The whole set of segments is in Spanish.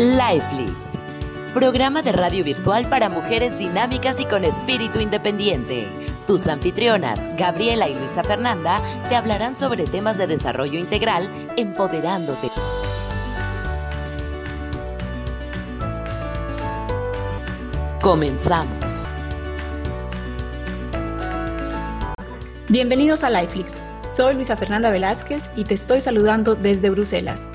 Lifelix, programa de radio virtual para mujeres dinámicas y con espíritu independiente. Tus anfitrionas, Gabriela y Luisa Fernanda, te hablarán sobre temas de desarrollo integral, empoderándote. Comenzamos. Bienvenidos a Lifelix. Soy Luisa Fernanda Velázquez y te estoy saludando desde Bruselas.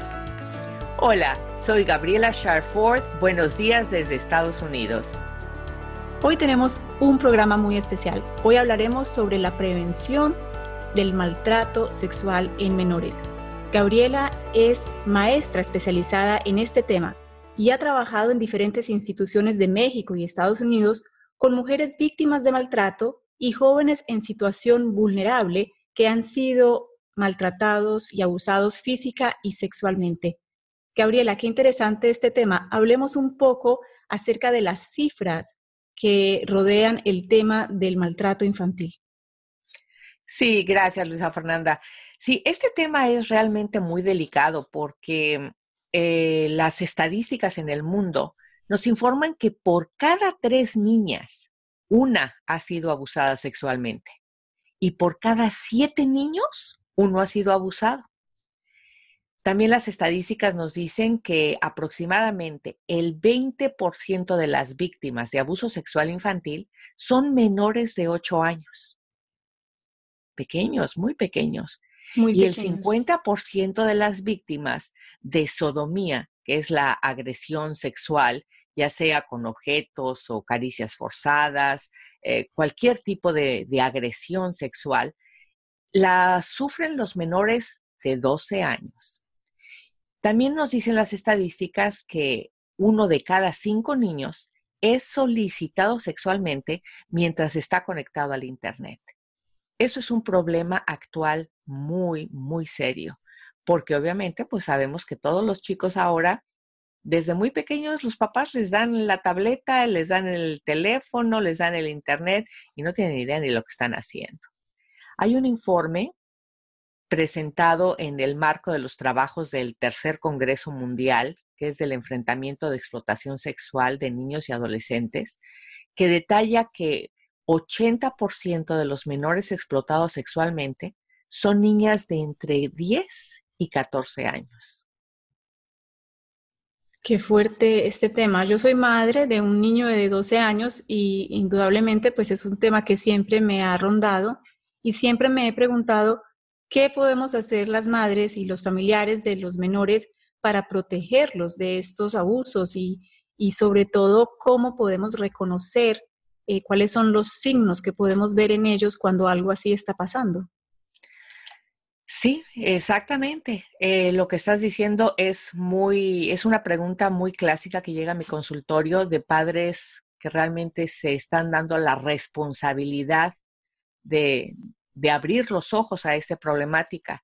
Hola, soy Gabriela Sharford. Buenos días desde Estados Unidos. Hoy tenemos un programa muy especial. Hoy hablaremos sobre la prevención del maltrato sexual en menores. Gabriela es maestra especializada en este tema y ha trabajado en diferentes instituciones de México y Estados Unidos con mujeres víctimas de maltrato y jóvenes en situación vulnerable que han sido maltratados y abusados física y sexualmente. Gabriela, qué interesante este tema. Hablemos un poco acerca de las cifras que rodean el tema del maltrato infantil. Sí, gracias, Luisa Fernanda. Sí, este tema es realmente muy delicado porque eh, las estadísticas en el mundo nos informan que por cada tres niñas, una ha sido abusada sexualmente y por cada siete niños, uno ha sido abusado. También las estadísticas nos dicen que aproximadamente el 20% de las víctimas de abuso sexual infantil son menores de 8 años. Pequeños, muy pequeños. y el 50% de las víctimas de sodomía, que es la agresión sexual, ya sea con objetos o caricias forzadas, eh, cualquier tipo de, de agresión sexual, la sufren los menores de 12 años. También nos dicen las estadísticas que uno de cada cinco niños es solicitado sexualmente mientras está conectado al Internet. Eso es un problema actual muy, muy serio, porque obviamente pues sabemos que todos los chicos ahora, desde muy pequeños, los papás les dan la tableta, les dan el teléfono, les dan el Internet y no tienen idea ni lo que están haciendo. Hay un informe presentado en el marco de los trabajos del Tercer Congreso Mundial, que es del enfrentamiento de explotación sexual de niños y adolescentes, que detalla que 80% de los menores explotados sexualmente son niñas de entre 10 y 14 años. Qué fuerte este tema. Yo soy madre de un niño de 12 años y indudablemente pues es un tema que siempre me ha rondado y siempre me he preguntado ¿Qué podemos hacer las madres y los familiares de los menores para protegerlos de estos abusos y, sobre todo cómo podemos reconocer eh, cuáles son los signos que podemos ver en ellos cuando algo así está pasando? Sí, exactamente. Eh, lo que estás diciendo es muy, es una pregunta muy clásica que llega a mi consultorio de padres que realmente se están dando la responsabilidad de, de abrir los ojos a esta problemática.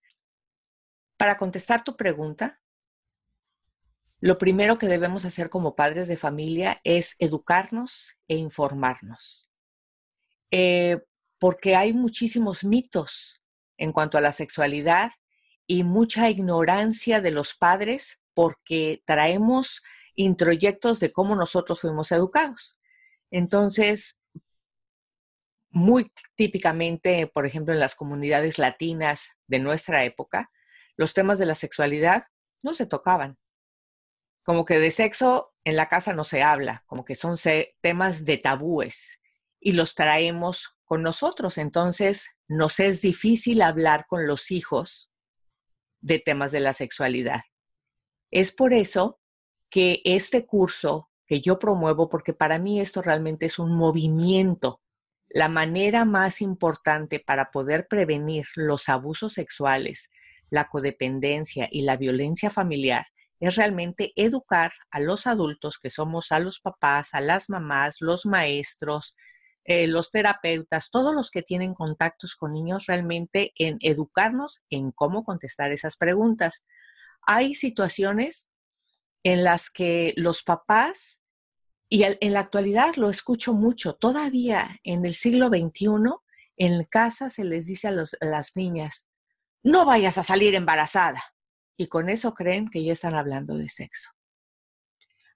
Para contestar tu pregunta, lo primero que debemos hacer como padres de familia es educarnos e informarnos. Eh, porque hay muchísimos mitos en cuanto a la sexualidad y mucha ignorancia de los padres porque traemos introyectos de cómo nosotros fuimos educados. Entonces, muy típicamente, por ejemplo, en las comunidades latinas de nuestra época, los temas de la sexualidad no se tocaban. Como que de sexo en la casa no se habla, como que son temas de tabúes y los traemos con nosotros. Entonces, nos es difícil hablar con los hijos de temas de la sexualidad. Es por eso que este curso que yo promuevo, porque para mí esto realmente es un movimiento la manera más importante para poder prevenir los abusos sexuales, la codependencia y la violencia familiar es realmente educar a los adultos que somos a los papás, a las mamás, los maestros, eh, los terapeutas, todos los que tienen contactos con niños realmente en educarnos en cómo contestar esas preguntas. Hay situaciones en las que los papás y en la actualidad lo escucho mucho. Todavía en el siglo XXI, en casa se les dice a, las niñas, no vayas a salir embarazada. Y con eso creen que ya están hablando de sexo.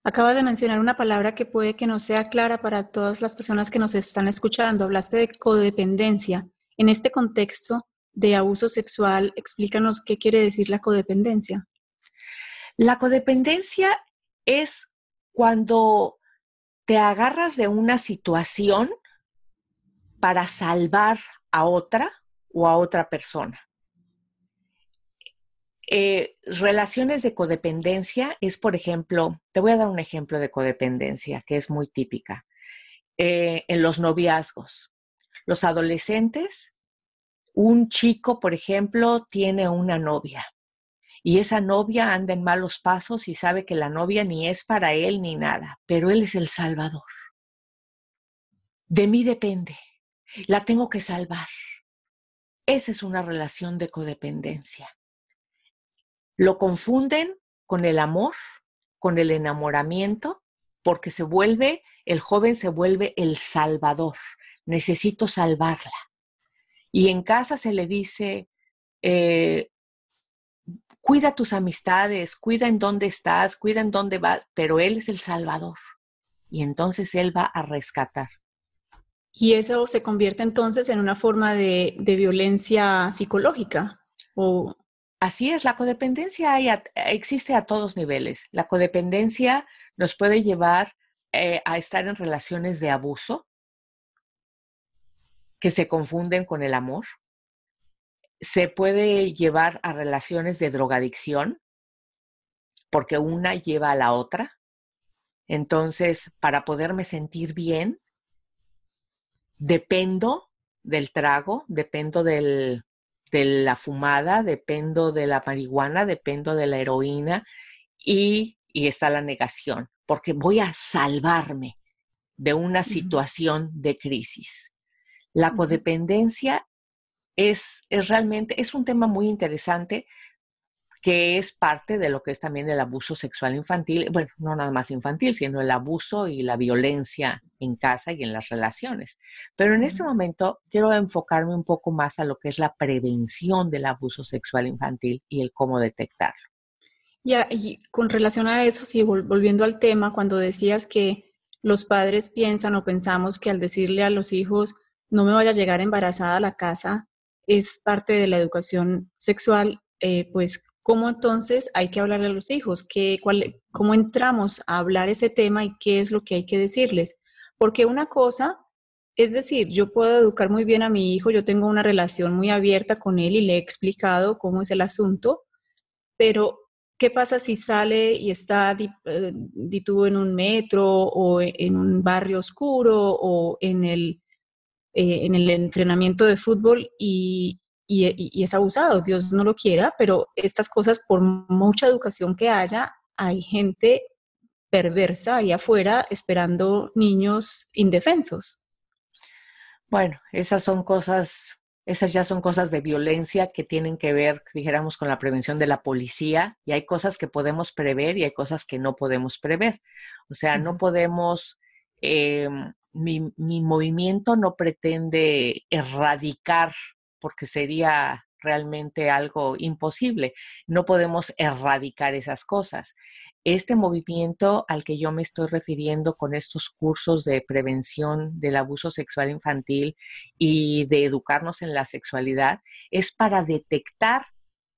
Acabas de mencionar una palabra que puede que no sea clara para todas las personas que nos están escuchando. Hablaste de codependencia. En este contexto de abuso sexual, explícanos qué quiere decir la codependencia. La codependencia es cuando te agarras de una situación para salvar a otra o a otra persona. Eh, relaciones de codependencia es, por ejemplo, te voy a dar un ejemplo de codependencia que es muy típica. Eh, en los noviazgos, los adolescentes, un chico, por ejemplo, tiene una novia y esa novia anda en malos pasos y sabe que la novia ni es para él ni nada, pero él es el salvador. De mí depende, la tengo que salvar. Esa es una relación de codependencia. Lo confunden con el amor, con el enamoramiento, porque se vuelve, el joven se vuelve el salvador. Necesito salvarla. Y en casa se le dice, eh, cuida tus amistades, cuida en dónde estás, cuida en dónde vas, pero Él es el Salvador. Y entonces Él va a rescatar. Y eso se convierte entonces en una forma de, violencia psicológica. O Así es, la codependencia existe a todos niveles. La codependencia nos puede llevar eh, a estar en relaciones de abuso que se confunden con el amor. Se puede llevar a relaciones de drogadicción porque una lleva a la otra. Entonces, para poderme sentir bien, dependo del trago, dependo del, de la fumada, dependo de la marihuana, dependo de la heroína y, está la negación, porque voy a salvarme de una situación de crisis. La codependencia es, es realmente, es un tema muy interesante que es parte de lo que es también el abuso sexual infantil, bueno, no nada más infantil, sino el abuso y la violencia en casa y en las relaciones. Pero en este momento quiero enfocarme un poco más a lo que es la prevención del abuso sexual infantil y el cómo detectarlo. Ya, y con relación a eso, sí, volviendo al tema, cuando decías que los padres piensan o pensamos que al decirle a los hijos, no me vaya a llegar embarazada a la casa, es parte de la educación sexual, eh, pues ¿Cómo entonces hay que hablarle a los hijos? ¿Qué, cuál, ¿Cómo entramos a hablar ese tema y qué es lo que hay que decirles? Porque una cosa es decir, yo puedo educar muy bien a mi hijo, yo tengo una relación muy abierta con él y le he explicado cómo es el asunto, pero ¿qué pasa si sale y está eh, dituvo en un metro o en un barrio oscuro o en el, eh, en el entrenamiento de fútbol y, y, es abusado, Dios no lo quiera, pero estas cosas, por mucha educación que haya, hay gente perversa ahí afuera esperando niños indefensos. Bueno, esas son cosas, esas ya son cosas de violencia que tienen que ver, dijéramos, con la prevención de la policía y hay cosas que podemos prever y hay cosas que no podemos prever. O sea, no podemos, em, mi, mi movimiento no pretende erradicar porque sería realmente algo imposible. No podemos erradicar esas cosas. Este movimiento al que yo me estoy refiriendo con estos cursos de prevención del abuso sexual infantil y de educarnos en la sexualidad es para detectar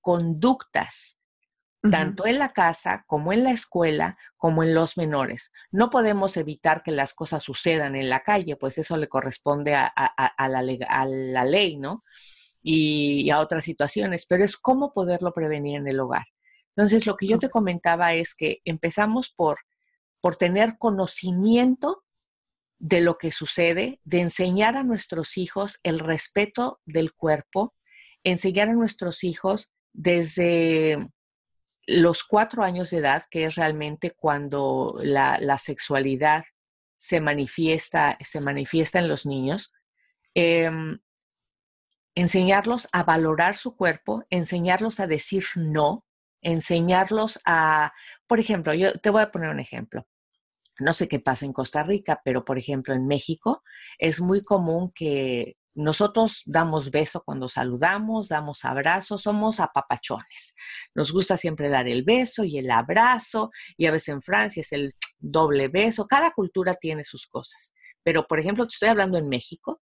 conductas tanto en la casa como en la escuela, como en los menores. No podemos evitar que las cosas sucedan en la calle, pues eso le corresponde a, la, a la ley, ¿no? y, a otras situaciones, pero es cómo poderlo prevenir en el hogar. Entonces, lo que yo te comentaba es que empezamos por, por tener conocimiento de lo que sucede, de enseñar a nuestros hijos el respeto del cuerpo, enseñar a nuestros hijos desde los cuatro años de edad, que es realmente cuando la, sexualidad se manifiesta, se manifiesta en los niños, em, enseñarlos a valorar su cuerpo, enseñarlos a decir no, enseñarlos a, por ejemplo, yo te voy a poner un ejemplo. No sé qué pasa en Costa Rica, pero por ejemplo en México es muy común que nosotros damos beso cuando saludamos, damos abrazos, somos apapachones. Nos gusta siempre dar el beso y el abrazo, y a veces en Francia es el doble beso. Cada cultura tiene sus cosas. Pero, por ejemplo, te estoy hablando en México,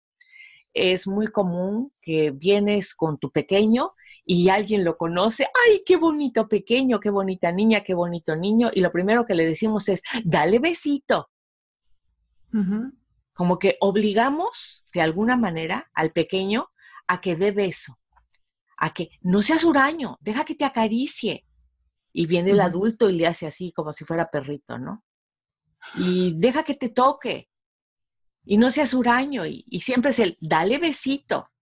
es muy común que vienes con tu pequeño y alguien lo conoce, ay, qué bonito pequeño, qué bonita niña, qué bonito niño, y lo primero que le decimos es, dale besito como que obligamos de alguna manera al pequeño a que dé beso, a que no seas huraño, deja que te acaricie. Y viene el adulto y le hace así como si fuera perrito, ¿no? Y deja que te toque. Y no seas huraño. Y, siempre es el, dale besito.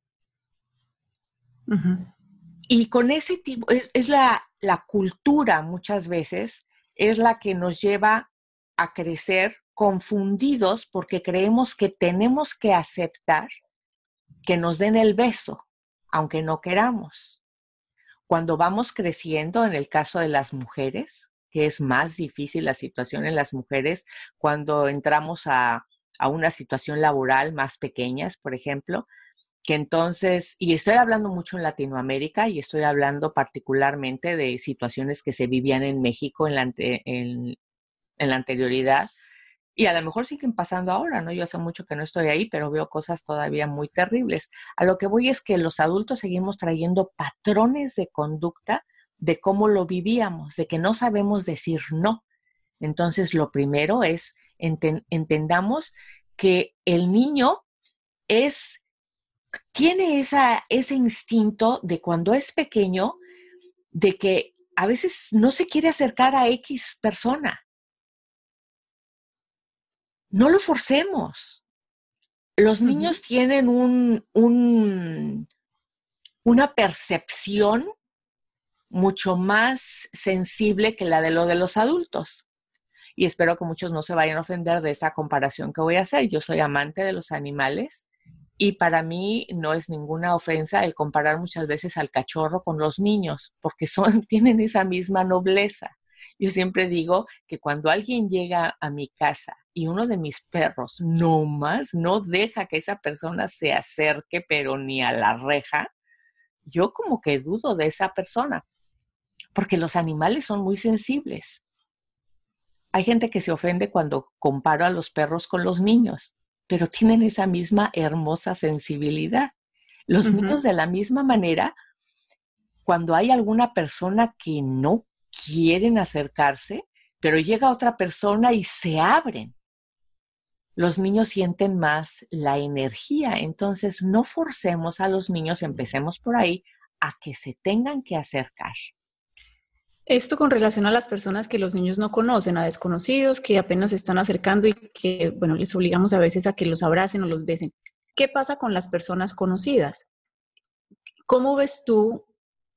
Y con ese tipo, es, es la, la cultura muchas veces, es la que nos lleva a crecer confundidos porque creemos que tenemos que aceptar que nos den el beso, aunque no queramos. Cuando vamos creciendo, en el caso de las mujeres, que es más difícil la situación en las mujeres, cuando entramos a, una situación laboral más pequeñas, por ejemplo, que entonces, y estoy hablando mucho en Latinoamérica y estoy hablando particularmente de situaciones que se vivían en México en la, en la anterioridad, y a lo mejor siguen pasando ahora, ¿no? Yo hace mucho que no estoy ahí, pero veo cosas todavía muy terribles. A lo que voy es que los adultos seguimos trayendo patrones de conducta de cómo lo vivíamos, de que no sabemos decir no. Entonces, lo primero es entendamos que el niño es, tiene esa, ese instinto de cuando es pequeño, de que a veces no se quiere acercar a X persona no lo forcemos. Los niños tienen un, una percepción mucho más sensible que la de lo de los adultos. Y espero que muchos no se vayan a ofender de esta comparación que voy a hacer. Yo soy amante de los animales y para mí no es ninguna ofensa el comparar muchas veces al cachorro con los niños, porque son, tienen esa misma nobleza. Yo siempre digo que cuando alguien llega a mi casa y uno de mis perros no más no deja que esa persona se acerque, pero ni a la reja, yo como que dudo de esa persona, porque los animales son muy sensibles. Hay gente que se ofende cuando comparo a los perros con los niños, pero tienen esa misma hermosa sensibilidad. Los niños de la misma manera, cuando hay alguna persona que no quieren acercarse, pero llega otra persona y se abren. Los niños sienten más la energía, entonces no forcemos a los niños, empecemos por ahí, a que se tengan que acercar. Esto con relación a las personas que los niños no conocen, a desconocidos que apenas se están acercando y que, bueno, les obligamos a veces a que los abracen o los besen. ¿Qué pasa con las personas conocidas? ¿Cómo ves tú,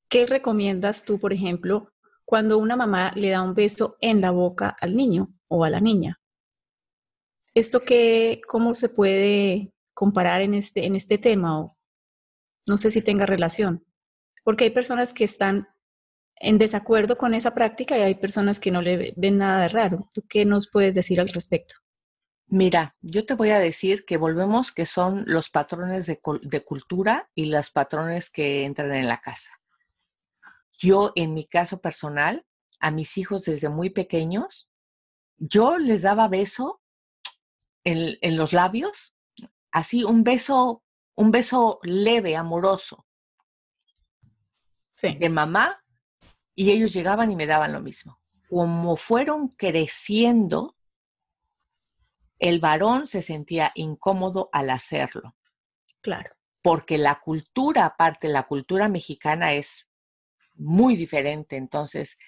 qué recomiendas tú, por ejemplo, cuando una mamá le da un beso en la boca al niño o a la niña. ¿Esto qué, cómo se puede comparar en este, en este tema? O no sé si tenga relación. Porque hay personas que están en desacuerdo con esa práctica y hay personas que no le ven nada de raro. ¿Tú qué nos puedes decir al respecto? Mira, yo te voy a decir que volvemos que son los patrones de, de cultura y los patrones que entran en la casa. Yo, en mi caso personal, a mis hijos desde muy pequeños, yo les daba beso en, los labios, así un beso, un beso leve, amoroso, de mamá, y ellos llegaban y me daban lo mismo. Como fueron creciendo, el varón se sentía incómodo al hacerlo. Claro. Porque la cultura, aparte, la cultura mexicana es muy diferente. Entonces,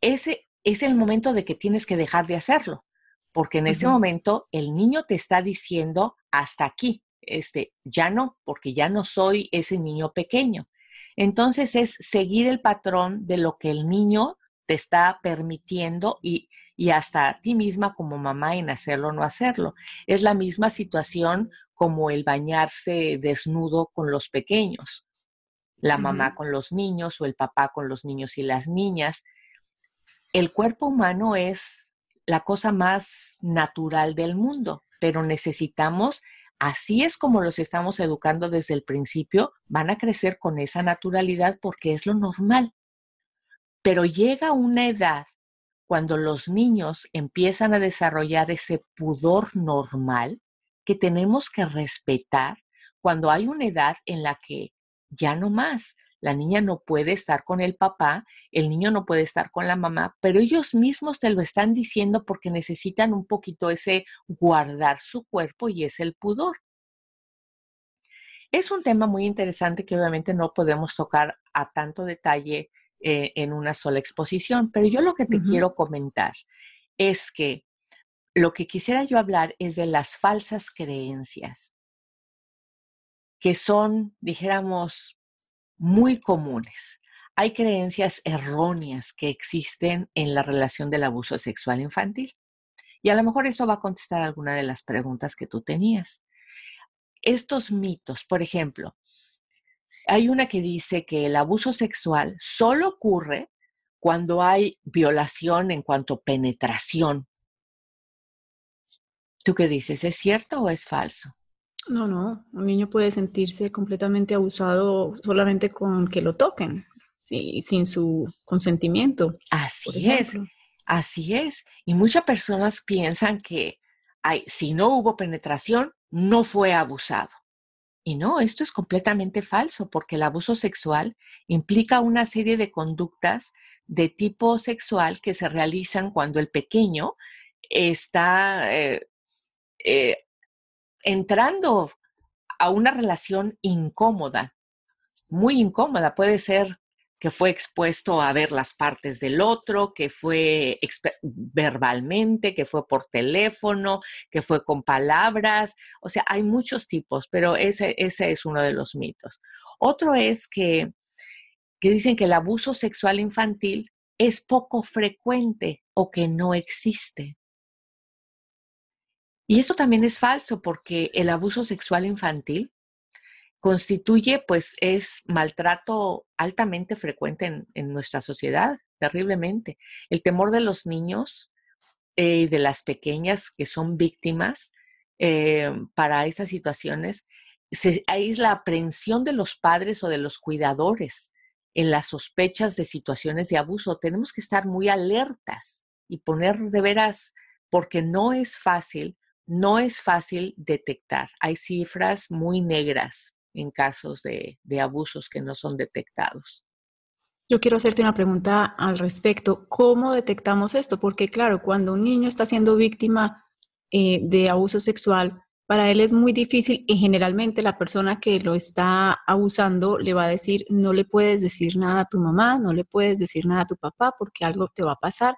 ese es el momento de que tienes que dejar de hacerlo, porque en ese momento el niño te está diciendo hasta aquí, este, ya no, porque ya no soy ese niño pequeño. Entonces es seguir el patrón de lo que el niño te está permitiendo y, y hasta a ti misma como mamá en hacerlo o no hacerlo. Es la misma situación como el bañarse desnudo con los pequeños la mamá con los niños o el papá con los niños y las niñas. El cuerpo humano es la cosa más natural del mundo, pero necesitamos así es como los estamos educando desde el principio, van a crecer con esa naturalidad porque es lo normal. Pero llega una edad cuando los niños empiezan a desarrollar ese pudor normal que tenemos que respetar cuando hay una edad en la que ya no más, la niña no puede estar con el papá, el niño no puede estar con la mamá, pero ellos mismos te lo están diciendo porque necesitan un poquito ese guardar su cuerpo y es el pudor. Es un tema muy interesante que obviamente no podemos tocar a tanto detalle eh, en una sola exposición, pero yo lo que te quiero comentar es que lo que quisiera yo hablar es de las falsas creencias, que son, dijéramos, muy comunes. Hay creencias erróneas que existen en la relación del abuso sexual infantil. Y a lo mejor eso va a contestar alguna de las preguntas que tú tenías. Estos mitos, por ejemplo, hay una que dice que el abuso sexual solo ocurre cuando hay violación en cuanto a penetración. ¿Tú qué dices? ¿Es cierto o es falso? No, no, un niño puede sentirse completamente abusado solamente con que lo toquen, sin su consentimiento. Así es, así es. Y muchas personas piensan que ay, si no hubo penetración, no fue abusado. Y no, esto es completamente falso, porque el abuso sexual implica una serie de conductas de tipo sexual que se realizan cuando el pequeño está eh, eh, entrando a una relación incómoda, muy incómoda. Puede ser que fue expuesto a ver las partes del otro, que fue verbalmente, que fue por teléfono, que fue con palabras. O sea, hay muchos tipos, pero ese, ese es uno de los mitos. Otro es que, que dicen que el abuso sexual infantil es poco frecuente o que no existe. Y eso también es falso porque el abuso sexual infantil constituye, pues es maltrato altamente frecuente en, nuestra sociedad, terriblemente. El temor de los niños y eh, de las pequeñas que son víctimas eh, para estas situaciones, se, es la aprehensión de los padres o de los cuidadores en las sospechas de situaciones de abuso. Tenemos que estar muy alertas y poner de veras, porque no es fácil no es fácil detectar. Hay cifras muy negras en casos de, abusos que no son detectados. Yo quiero hacerte una pregunta al respecto. ¿Cómo detectamos esto? Porque claro, cuando un niño está siendo víctima eh, de abuso sexual, para él es muy difícil y generalmente la persona que lo está abusando le va a decir, no le puedes decir nada a tu mamá, no le puedes decir nada a tu papá porque algo te va a pasar.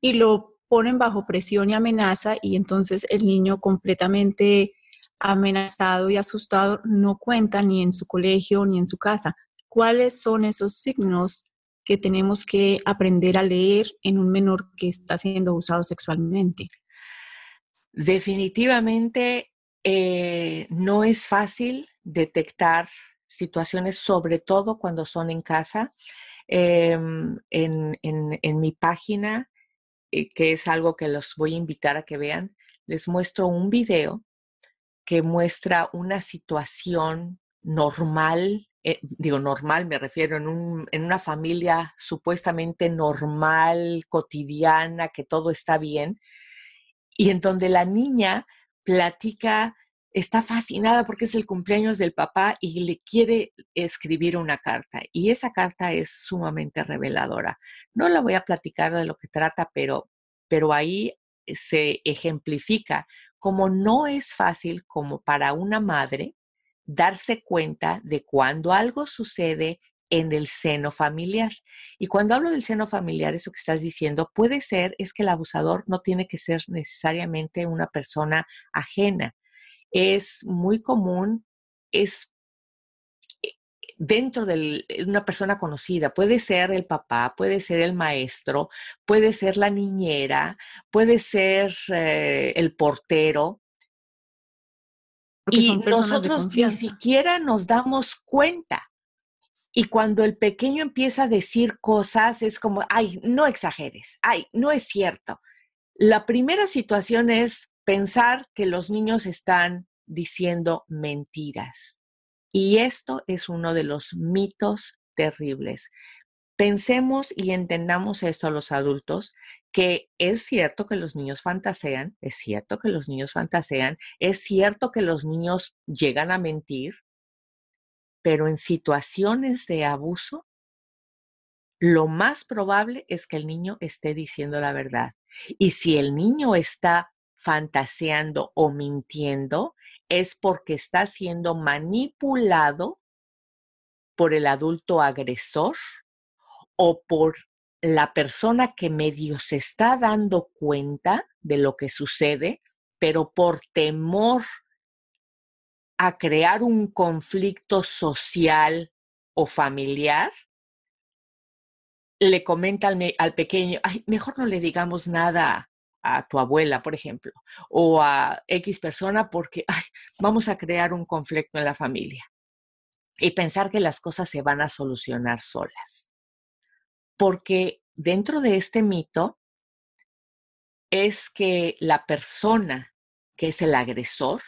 Y lo ponen bajo presión y amenaza y entonces el niño completamente amenazado y asustado no cuenta ni en su colegio ni en su casa. ¿Cuáles son esos signos que tenemos que aprender a leer en un menor que está siendo abusado sexualmente? Definitivamente eh, no es fácil detectar situaciones, sobre todo cuando son en casa. Em, en, en mi página eh, que es algo que los voy a invitar a que vean, les muestro un video que muestra una situación normal, eh, digo normal, me refiero en, en una familia supuestamente normal, cotidiana, que todo está bien, y en donde la niña platica está fascinada porque es el cumpleaños del papá y le quiere escribir una carta. Y esa carta es sumamente reveladora. No la voy a platicar de lo que trata, pero, pero ahí se ejemplifica cómo no es fácil como para una madre darse cuenta de cuando algo sucede en el seno familiar. Y cuando hablo del seno familiar, eso que estás diciendo puede ser es que el abusador no tiene que ser necesariamente una persona ajena es muy común, es eh, dentro de una persona conocida. Puede ser el papá, puede ser el maestro, puede ser la niñera, puede ser eh, el portero. y nosotros ni siquiera nos damos cuenta. Y cuando el pequeño empieza a decir cosas, es como, ay, no exageres, ay, no es cierto. La primera situación es pensar que los niños están diciendo mentiras. Y esto es uno de los mitos terribles. Pensemos y entendamos esto los adultos, que es cierto que los niños fantasean, es cierto que los niños fantasean, es cierto que los niños llegan a mentir, pero en situaciones de abuso, lo más probable es que el niño esté diciendo la verdad. Y si el niño está fantaseando o mintiendo, es porque está siendo manipulado por el adulto agresor o por la persona que medio se está dando cuenta de lo que sucede, pero por temor a crear un conflicto social o familiar, le comenta al, pequeño, mejor no le digamos nada a tu abuela, por ejemplo, o a X persona porque vamos a crear un conflicto en la familia y pensar que las cosas se van a solucionar solas porque dentro de este mito es que la persona que es el agresor,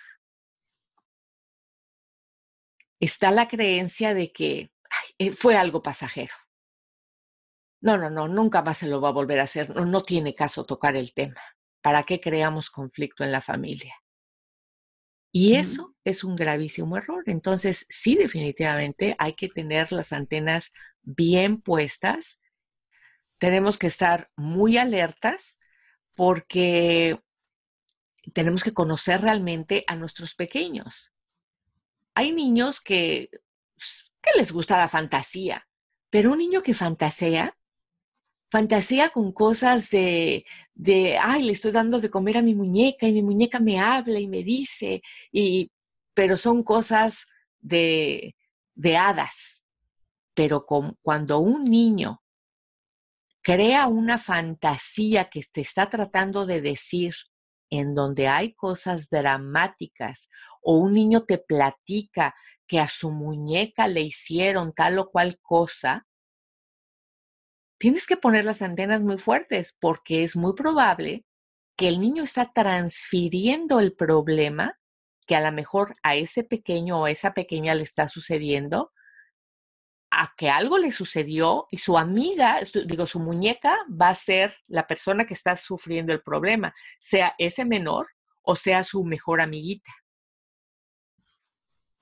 está la creencia de que fue algo pasajero. No, no, no, nunca más se lo va a volver a hacer. No, no tiene caso tocar el tema. ¿Para qué creamos conflicto en la familia? Y eso es un gravísimo error. Entonces, sí, definitivamente hay que tener las antenas bien puestas tenemos que estar muy alertas porque tenemos que conocer realmente a nuestros pequeños. Hay niños que, pues, que les gusta la fantasía, pero un niño que fantasea, fantasea con cosas de, de, ay, le estoy dando de comer a mi muñeca y mi muñeca me habla y me dice, y, pero son cosas de, de hadas. Pero cuando un niño crea una fantasía que te está tratando de decir en donde hay cosas dramáticas o un niño te platica que a su muñeca le hicieron tal o cual cosa, tienes que poner las antenas muy fuertes porque es muy probable que el niño está transfiriendo el problema que a lo mejor a ese pequeño o a esa pequeña le está sucediendo a que algo le sucedió y su amiga, digo, su muñeca va a ser la persona que está sufriendo el problema, sea ese menor o sea su mejor amiguita.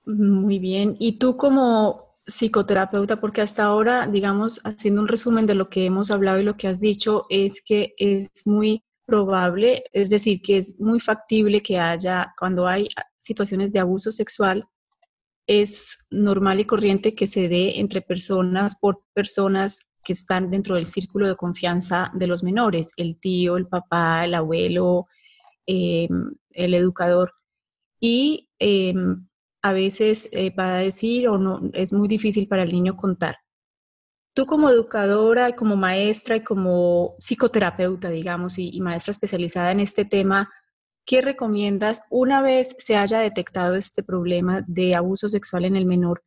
Muy bien. Y tú como psicoterapeuta, porque hasta ahora, digamos, haciendo un resumen de lo que hemos hablado y lo que has dicho, es que es muy probable, es decir, que es muy factible que haya, cuando hay situaciones de abuso sexual, es normal y corriente que se dé entre personas por personas que están dentro del círculo de confianza de los menores, el tío, el papá, el abuelo, em, el educador. Y em, a veces eh, va a decir o no, es muy difícil para el niño contar. Tú como educadora, como maestra y como psicoterapeuta, digamos, y maestra especializada en este tema, ¿qué recomiendas una vez se haya detectado este problema de abuso sexual en el menor?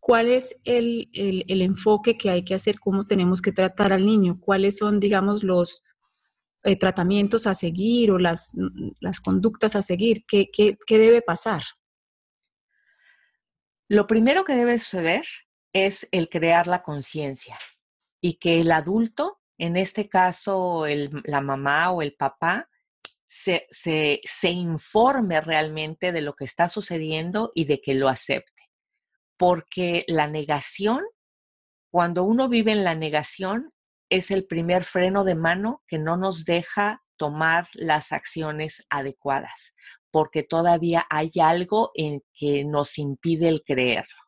¿Cuál es el, enfoque que hay que hacer? ¿Cómo tenemos que tratar al niño? ¿Cuáles son, digamos, los eh, tratamientos a seguir o las, las conductas a seguir? ¿Qué, qué debe pasar? Lo primero que debe suceder es el crear la conciencia y que el adulto, en este caso la mamá o el papá, se, se, informe realmente de lo que está sucediendo y de que lo acepte. Porque la negación, cuando uno vive en la negación, es el primer freno de mano que no nos deja tomar las acciones adecuadas, porque todavía hay algo en que nos impide el creerlo.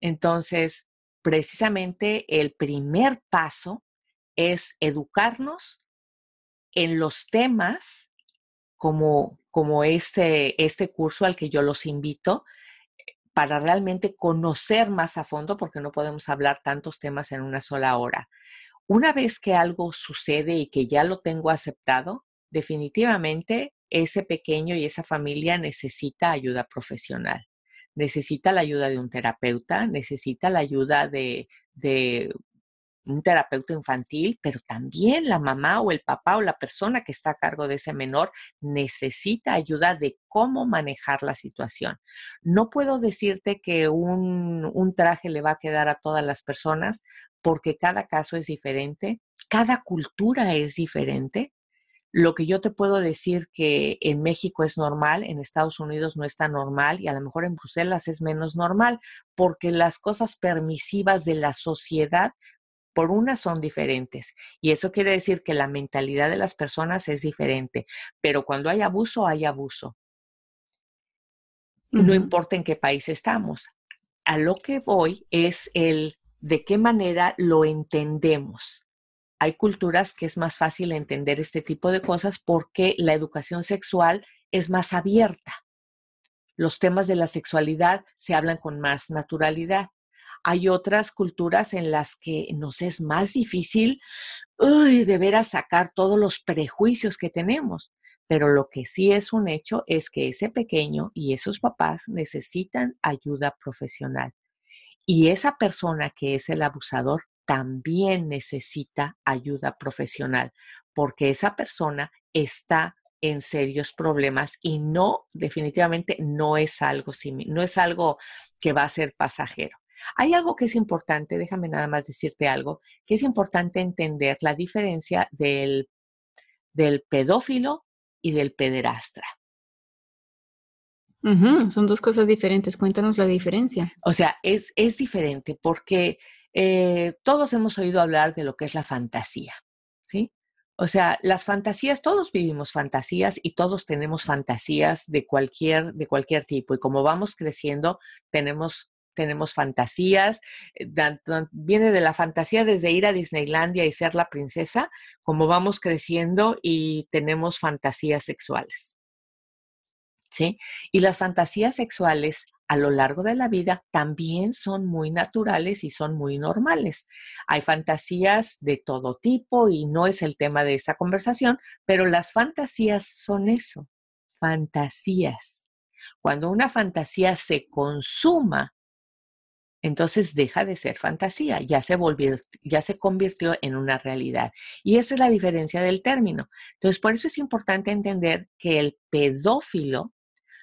Entonces, precisamente el primer paso es educarnos en los temas como, como este, este curso al que yo los invito para realmente conocer más a fondo, porque no podemos hablar tantos temas en una sola hora. Una vez que algo sucede y que ya lo tengo aceptado, definitivamente ese pequeño y esa familia necesita ayuda profesional, necesita la ayuda de un terapeuta, necesita la ayuda de, un terapeuta infantil, pero también la mamá o el papá o la persona que está a cargo de ese menor necesita ayuda de cómo manejar la situación. No puedo decirte que un traje le va a quedar a todas las personas porque cada caso es diferente, cada cultura es diferente. Lo que yo te puedo decir que en México es normal, en Estados Unidos no está normal y a lo mejor en Bruselas es menos normal, porque las cosas permisivas de la sociedad por una son diferentes. Y eso quiere decir que la mentalidad de las personas es diferente. Pero cuando hay abuso, hay abuso. No importa en qué país estamos. A lo que voy es el de qué manera lo entendemos. Hay culturas que es más fácil entender este tipo de cosas porque la educación sexual es más abierta. Los temas de la sexualidad se hablan con más naturalidad. Hay otras culturas en las que nos es más difícil uy, de veras sacar todos los prejuicios que tenemos. Pero lo que sí es un hecho es que ese pequeño y esos papás necesitan ayuda profesional. Y esa persona que es el abusador también necesita ayuda profesional, porque esa persona está en serios problemas y no, definitivamente no es algo, no es algo que va a ser pasajero. Hay algo que es importante, déjame nada más decirte algo, que es importante entender la diferencia del, del pedófilo y del pederastra. Son dos cosas diferentes. Cuéntanos la diferencia. O sea, es, es diferente porque eh, todos hemos oído hablar de lo que es la fantasía, ¿sí? O sea, las fantasías, todos vivimos fantasías y todos tenemos fantasías de cualquier, de cualquier tipo. Y como vamos creciendo, tenemos tenemos fantasías, eh, viene de la fantasía desde ir a Disneylandia y ser la princesa, como vamos creciendo y tenemos fantasías sexuales. ¿Sí? Y las fantasías sexuales a lo largo de la vida también son muy naturales y son muy normales. Hay fantasías de todo tipo y no es el tema de esta conversación, pero las fantasías son eso, fantasías. Cuando una fantasía se consuma entonces deja de ser fantasía, ya se, volvió, ya se convirtió en una realidad. Y esa es la diferencia del término. Entonces, por eso es importante entender que el pedófilo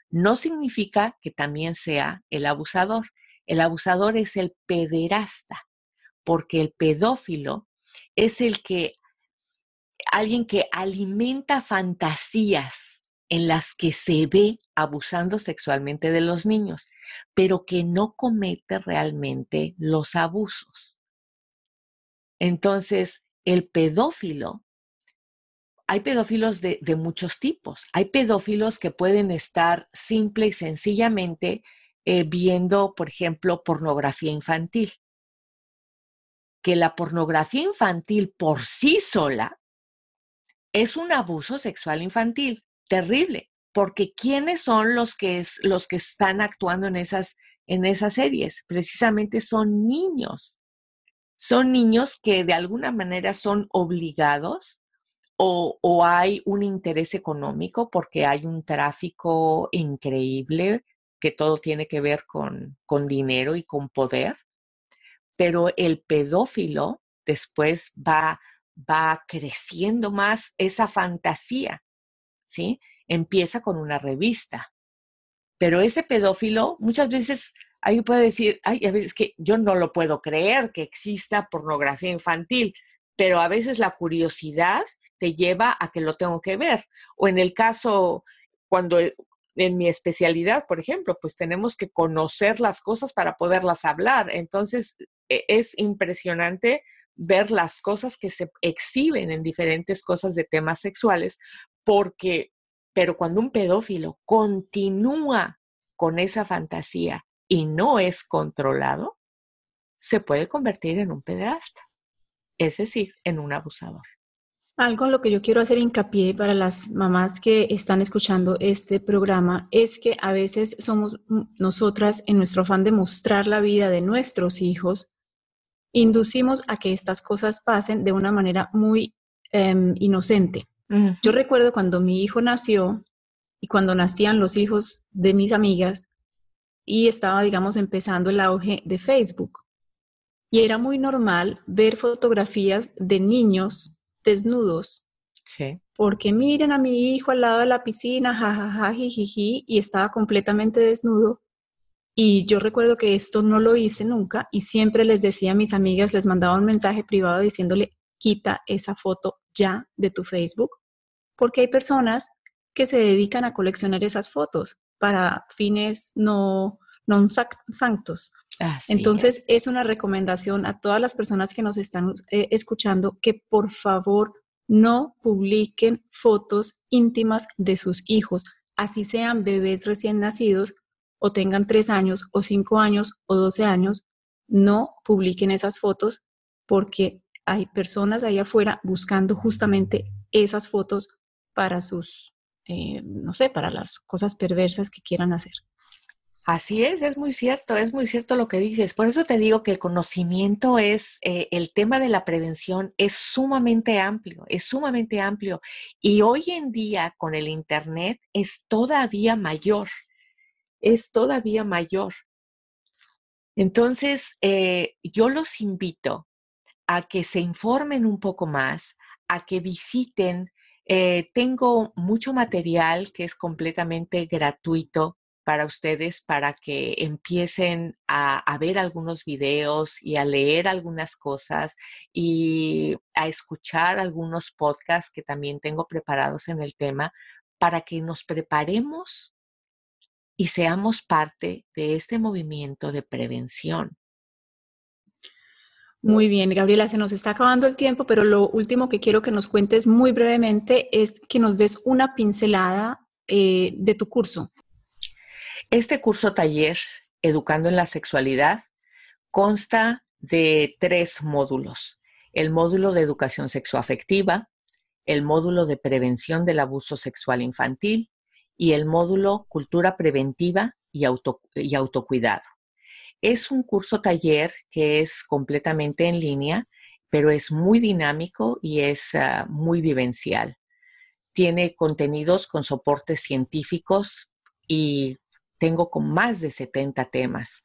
no significa que también sea el abusador. El abusador es el pederasta, porque el pedófilo es el que, alguien que alimenta fantasías en las que se ve abusando sexualmente de los niños, pero que no comete realmente los abusos. Entonces, el pedófilo, hay pedófilos de, muchos tipos. Hay pedófilos que pueden estar simple y sencillamente eh, viendo, por ejemplo, pornografía infantil. Que la pornografía infantil por sí sola es un abuso sexual infantil terrible, porque ¿quiénes son los que, los que están actuando en esas, en esas series? Precisamente son niños. Son niños que de alguna manera son obligados o, hay un interés económico porque hay un tráfico increíble que todo tiene que ver con, con dinero y con poder, pero el pedófilo después va, va creciendo más esa fantasía ¿sí? Empieza con una revista. Pero ese pedófilo muchas veces ahí puede decir, ay, a veces que yo no lo puedo creer que exista pornografía infantil, pero a veces la curiosidad te lleva a que lo tengo que ver. O en el caso, cuando e, en mi especialidad, por ejemplo, pues tenemos que conocer las cosas para poderlas hablar. Entonces, e, es impresionante ver las cosas que se exhiben en diferentes cosas de temas sexuales, porque, pero cuando un pedófilo continúa con esa fantasía y no es controlado, se puede convertir en un pederasta, es decir, en un abusador. Algo en lo que yo quiero hacer hincapié para las mamás que están escuchando este programa es que a veces somos nosotras en nuestro afán de mostrar la vida de nuestros hijos, inducimos a que estas cosas pasen de una manera muy em, inocente. Yo recuerdo cuando mi hijo nació y cuando nacían los hijos de mis amigas y estaba, digamos, empezando el auge de Facebook. y era muy normal ver fotografías de niños desnudos. Sí. Porque miren a mi hijo al lado de la piscina, jajaja, jijiji, y estaba completamente desnudo. Y yo recuerdo que esto no lo hice nunca y siempre les decía a mis amigas, les mandaba un mensaje privado diciéndole, quita esa foto ya de tu Facebook, porque hay personas que se dedican a coleccionar esas fotos para fines no, non Entonces, es. una recomendación a todas las personas que nos están eh, escuchando que por favor no publiquen fotos íntimas de sus hijos, así sean bebés recién nacidos o tengan tres años o cinco años o doce años, no publiquen esas fotos porque hay personas ahí afuera buscando justamente esas fotos para sus, eh, no sé, para las cosas perversas que quieran hacer. Así es, es muy cierto, es muy cierto lo que dices. Por eso te digo que el conocimiento es, eh, el tema de la prevención es sumamente amplio, es sumamente amplio. Y hoy en día con el Internet es todavía mayor, es todavía mayor. Entonces, eh, yo los invito a que se informen un poco más, a que visiten. Eh, tengo mucho material que es completamente gratuito para ustedes para que empiecen a, ver algunos videos y a leer algunas cosas y a escuchar algunos podcasts que también tengo preparados en el tema para que nos preparemos y seamos parte de este movimiento de prevención. Muy bien, Gabriela, se nos está acabando el tiempo, pero lo último que quiero que nos cuentes muy brevemente es que nos des una pincelada eh, de tu curso. Este curso taller, Educando en la Sexualidad, consta de tres módulos. El módulo de educación sexoafectiva, el módulo de prevención del abuso sexual infantil y el módulo cultura preventiva y, autocuidado. Es un curso taller que es completamente en línea, pero es muy dinámico y es ah, muy vivencial. Tiene contenidos con soportes científicos y tengo con más de 70 temas.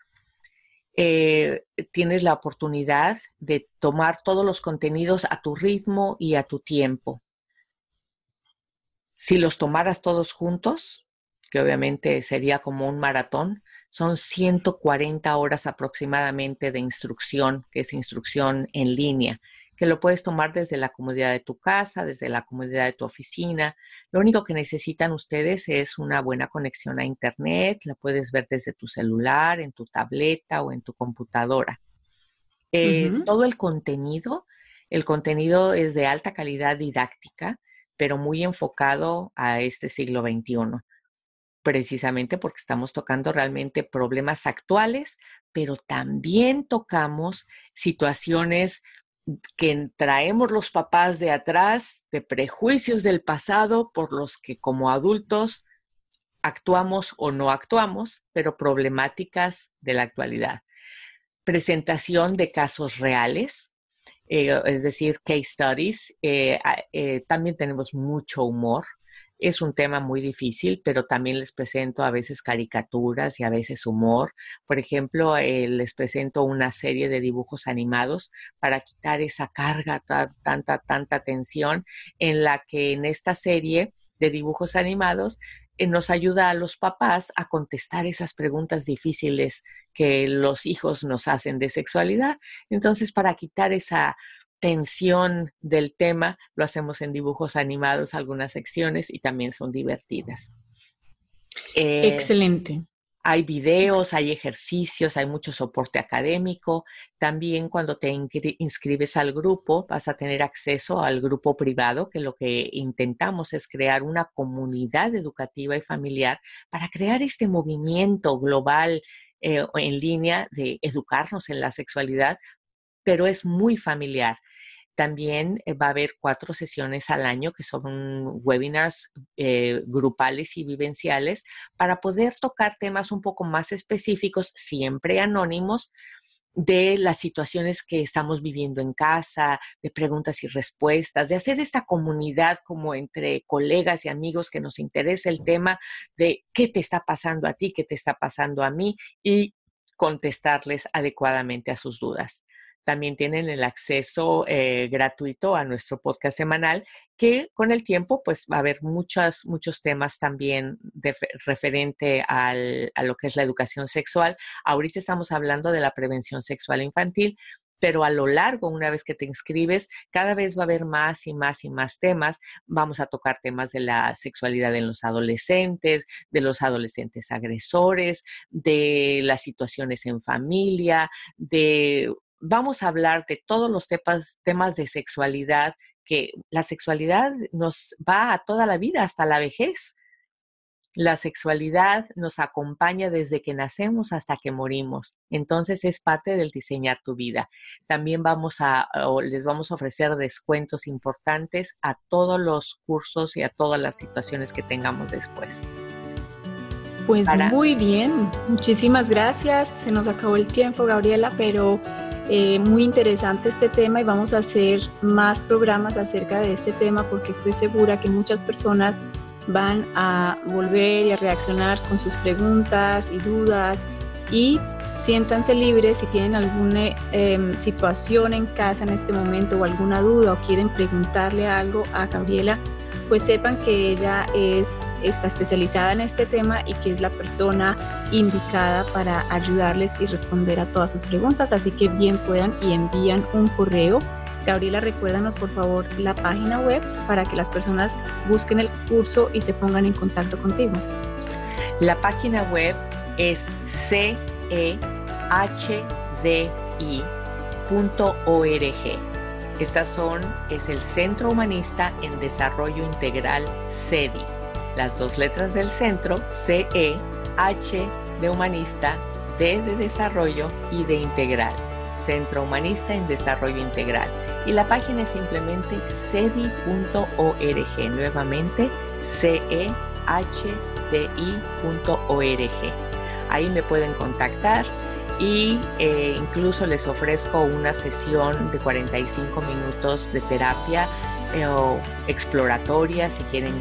Eh, tienes la oportunidad de tomar todos los contenidos a tu ritmo y a tu tiempo. Si los tomaras todos juntos, que obviamente sería como un maratón, son 140 horas aproximadamente de instrucción, que es instrucción en línea que lo puedes tomar desde la comodidad de tu casa, desde la comodidad de tu oficina. Lo único que necesitan ustedes es una buena conexión a Internet, la puedes ver desde tu celular, en tu tableta o en tu computadora. Eh, todo el contenido, el contenido es de alta calidad didáctica, pero muy enfocado a este siglo XXI precisamente porque estamos tocando realmente problemas actuales, pero también tocamos situaciones que traemos los papás de atrás, de prejuicios del pasado por los que como adultos actuamos o no actuamos, pero problemáticas de la actualidad. Presentación de casos reales, eh, es decir, case studies. Eh, eh, también tenemos mucho humor. Es un tema muy difícil, pero también les presento a veces caricaturas y a veces humor. Por ejemplo, eh, les presento una serie de dibujos animados para quitar esa carga, tanta, tanta tensión en la que en esta serie de dibujos animados eh, nos ayuda a los papás a contestar esas preguntas difíciles que los hijos nos hacen de sexualidad. Entonces, para quitar esa tensión del tema, lo hacemos en dibujos animados, algunas secciones, y también son divertidas. Eh, Excelente. Hay videos, hay ejercicios, hay mucho soporte académico. También cuando te inscribes al grupo vas a tener acceso al grupo privado, que lo que intentamos es crear una comunidad educativa y familiar para crear este movimiento global eh, en línea de educarnos en la sexualidad, pero es muy familiar. También eh, va a haber cuatro sesiones al año que son webinars eh, grupales y vivenciales para poder tocar temas un poco más específicos, siempre anónimos, de las situaciones que estamos viviendo en casa, de preguntas y respuestas, de hacer esta comunidad como entre colegas y amigos que nos interesa el tema de qué te está pasando a ti, qué te está pasando a mí y contestarles adecuadamente a sus dudas. También tienen el acceso eh, gratuito a nuestro podcast semanal, que con el tiempo pues va a haber muchas, muchos temas también referente al, a lo que es la educación sexual. Ahorita estamos hablando de la prevención sexual infantil, pero a lo largo, una vez que te inscribes, cada vez va a haber más y más y más temas. Vamos a tocar temas de la sexualidad en los adolescentes, de los adolescentes agresores, de las situaciones en familia, de vamos a hablar de todos los temas, temas de sexualidad, que la sexualidad nos va a toda la vida, hasta la vejez. La sexualidad nos acompaña desde que nacemos hasta que morimos. Entonces es parte del diseñar tu vida. También vamos a, o les vamos a ofrecer descuentos importantes a todos los cursos y a todas las situaciones que tengamos después. Pues muy bien, muchísimas gracias. Se nos acabó el tiempo, Gabriela, pero eh, muy interesante este tema y vamos a hacer más programas acerca de este tema porque estoy segura que muchas personas van a volver y a reaccionar con sus preguntas y dudas y siéntanse libres si tienen alguna em, situación en casa en este momento o alguna duda o quieren preguntarle algo a Gabriela, pues sepan que ella es, está especializada en este tema y que es la persona indicada para ayudarles y responder a todas sus preguntas. Así que bien puedan y envían un correo Gabriela, recuérdanos por favor la página web para que las personas busquen el curso y se pongan en contacto contigo. La página web es cehdi.org. Estas son, es el Centro Humanista en Desarrollo Integral CEDI. Las dos letras del centro, CE, H de Humanista, D de Desarrollo y de Integral. Centro Humanista en Desarrollo Integral y la página es simplemente cedi.org, nuevamente cehdi.org. Ahí me pueden contactar y eh, incluso les ofrezco una sesión de 45 minutos de terapia eh, exploratoria si quieren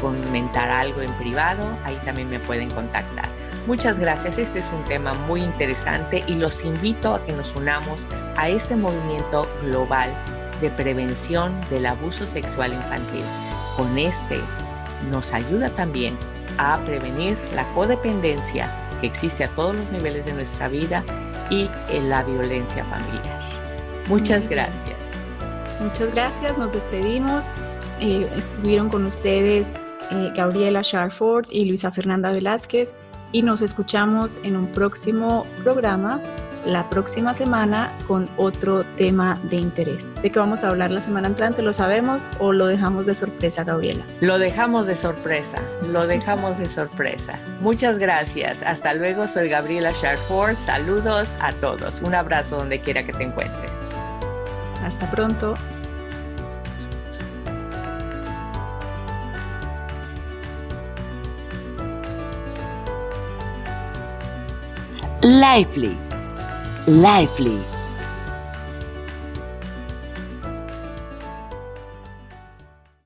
comentar algo en privado, ahí también me pueden contactar. Muchas gracias, este es un tema muy interesante y los invito a que nos unamos a este movimiento global de prevención del abuso sexual infantil. Con este nos ayuda también a prevenir la codependencia que existe a todos los niveles de nuestra vida y en la violencia familiar. Muchas gracias. Muchas gracias, nos despedimos. Eh, estuvieron con ustedes eh, Gabriela Sharford y Luisa Fernanda Velázquez y nos escuchamos en un próximo programa la próxima semana con otro tema de interés. ¿De qué vamos a hablar la semana entrante? ¿Lo sabemos o lo dejamos de sorpresa, Gabriela? Lo dejamos de sorpresa, lo dejamos de sorpresa. Muchas gracias. Hasta luego, soy Gabriela Sharford. Saludos a todos. Un abrazo donde quiera que te encuentres. Hasta pronto. Lifeless. Lifeless.